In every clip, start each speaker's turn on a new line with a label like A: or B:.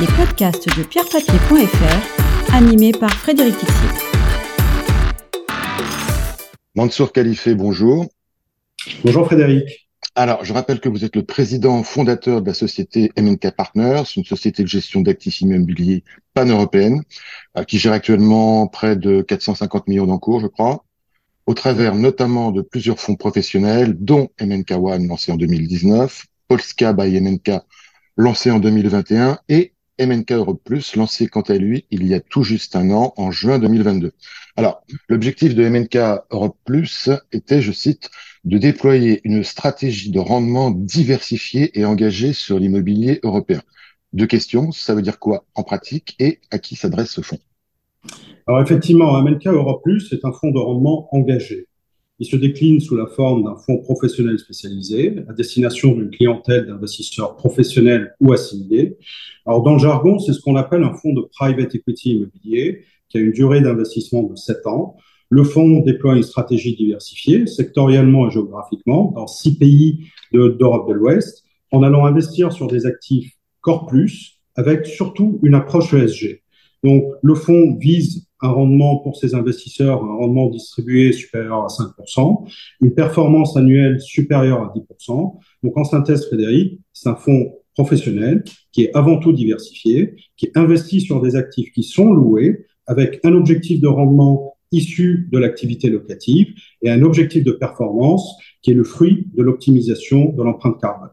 A: les podcasts de pierrepapier.fr, animés par Frédéric Tixier.
B: Mansour Khalifé, bonjour.
C: Bonjour Frédéric.
B: Alors, je rappelle que vous êtes le président fondateur de la société MNK Partners, une société de gestion d'actifs immobiliers pan-européenne, euh, qui gère actuellement près de 450 millions d'encours, je crois, au travers notamment de plusieurs fonds professionnels, dont MNK One, lancé en 2019, Polska by MNK, lancé en 2021, et MNK Europe Plus, lancé quant à lui il y a tout juste un an, en juin 2022. Alors, l'objectif de MNK Europe Plus était, je cite, de déployer une stratégie de rendement diversifiée et engagée sur l'immobilier européen. Deux questions, ça veut dire quoi en pratique et à qui s'adresse ce fonds?
C: Alors effectivement, MNK Europe Plus est un fonds de rendement engagé. Il se décline sous la forme d'un fonds professionnel spécialisé à destination d'une clientèle d'investisseurs professionnels ou assimilés. Alors, dans le jargon, c'est ce qu'on appelle un fonds de private equity immobilier qui a une durée d'investissement de 7 ans. Le fonds déploie une stratégie diversifiée, sectoriellement et géographiquement, dans six pays d'Europe de, l'Ouest, en allant investir sur des actifs Core Plus, avec surtout une approche ESG. Donc, le fonds vise un rendement pour ses investisseurs, un rendement distribué supérieur à 5%, une performance annuelle supérieure à 10%. Donc, en synthèse, Frédéric, c'est un fonds professionnel qui est avant tout diversifié, qui investit sur des actifs qui sont loués avec un objectif de rendement issu de l'activité locative et un objectif de performance qui est le fruit de l'optimisation de l'empreinte carbone.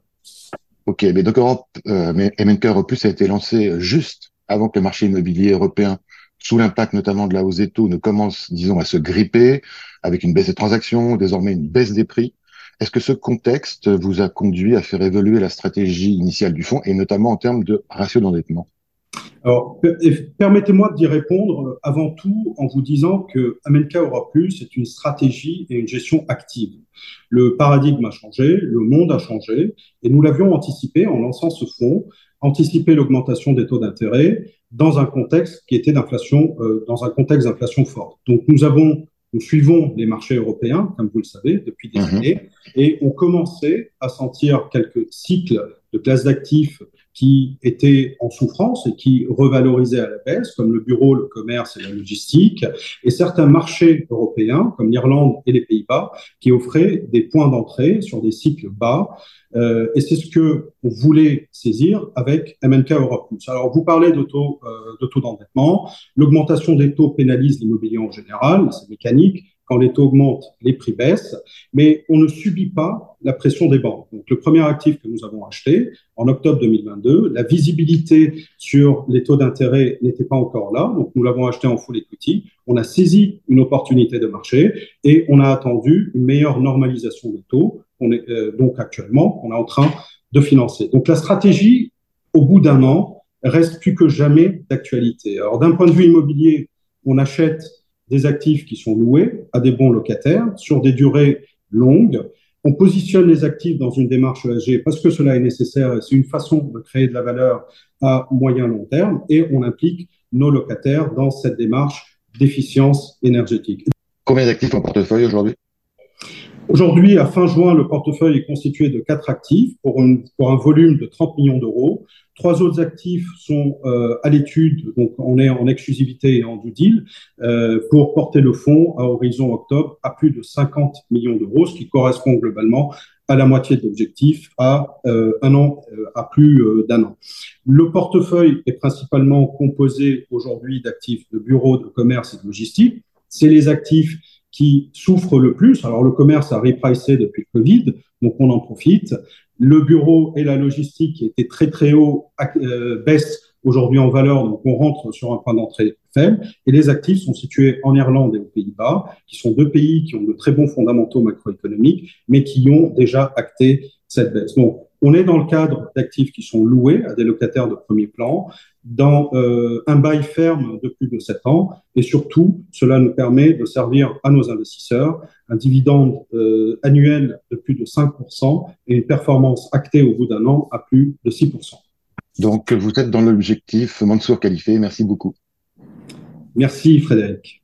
B: Ok, mais donc Europe, euh, Europe a été lancé juste avant que le marché immobilier européen sous l'impact notamment de la hausse des taux, ne commence, disons, à se gripper, avec une baisse des transactions, désormais une baisse des prix. Est-ce que ce contexte vous a conduit à faire évoluer la stratégie initiale du fonds, et notamment en termes de ratio d'endettement?
C: Alors, permettez-moi d'y répondre avant tout en vous disant que Amenka Aura Plus est une stratégie et une gestion active. Le paradigme a changé, le monde a changé, et nous l'avions anticipé en lançant ce fonds, anticiper l'augmentation des taux d'intérêt, dans un contexte qui était d'inflation, euh, dans un contexte d'inflation forte. Donc nous avons, nous suivons les marchés européens, comme vous le savez, depuis des mhm. années, et on commençait à sentir quelques cycles de classes d'actifs qui étaient en souffrance et qui revalorisaient à la baisse, comme le bureau, le commerce et la logistique, et certains marchés européens, comme l'Irlande et les Pays-Bas, qui offraient des points d'entrée sur des cycles bas. Euh, et c'est ce que on voulait saisir avec MNK Europe Alors, vous parlez de taux, euh, de taux d'endettement. L'augmentation des taux pénalise l'immobilier en général, c'est mécanique quand les taux augmentent, les prix baissent, mais on ne subit pas la pression des banques. Donc, le premier actif que nous avons acheté en octobre 2022, la visibilité sur les taux d'intérêt n'était pas encore là, donc nous l'avons acheté en full equity. On a saisi une opportunité de marché et on a attendu une meilleure normalisation des taux. On est euh, donc actuellement, on est en train de financer. Donc, la stratégie, au bout d'un an, reste plus que jamais d'actualité. Alors, d'un point de vue immobilier, on achète des actifs qui sont loués à des bons locataires sur des durées longues. On positionne les actifs dans une démarche ESG parce que cela est nécessaire. C'est une façon de créer de la valeur à moyen long terme et on implique nos locataires dans cette démarche d'efficience énergétique.
B: Combien d'actifs en portefeuille aujourd'hui?
C: Aujourd'hui, à fin juin, le portefeuille est constitué de quatre actifs pour, pour un volume de 30 millions d'euros. Trois autres actifs sont euh, à l'étude, donc on est en exclusivité et en due deal, euh, pour porter le fonds à horizon octobre à plus de 50 millions d'euros, ce qui correspond globalement à la moitié de l'objectif à euh, un an, euh, à plus euh, d'un an. Le portefeuille est principalement composé aujourd'hui d'actifs de bureaux de commerce et de logistique. C'est les actifs qui souffrent le plus. Alors le commerce a repricé depuis le Covid, donc on en profite. Le bureau et la logistique, étaient très très haut, euh, baissent aujourd'hui en valeur, donc on rentre sur un point d'entrée faible. Et les actifs sont situés en Irlande et aux Pays-Bas, qui sont deux pays qui ont de très bons fondamentaux macroéconomiques, mais qui ont déjà acté cette baisse. Donc, on est dans le cadre d'actifs qui sont loués à des locataires de premier plan, dans euh, un bail ferme de plus de 7 ans, et surtout, cela nous permet de servir à nos investisseurs un dividende euh, annuel de plus de 5% et une performance actée au bout d'un an à plus de 6%.
B: Donc, vous êtes dans l'objectif Mansour Khalifé. Merci beaucoup.
C: Merci, Frédéric.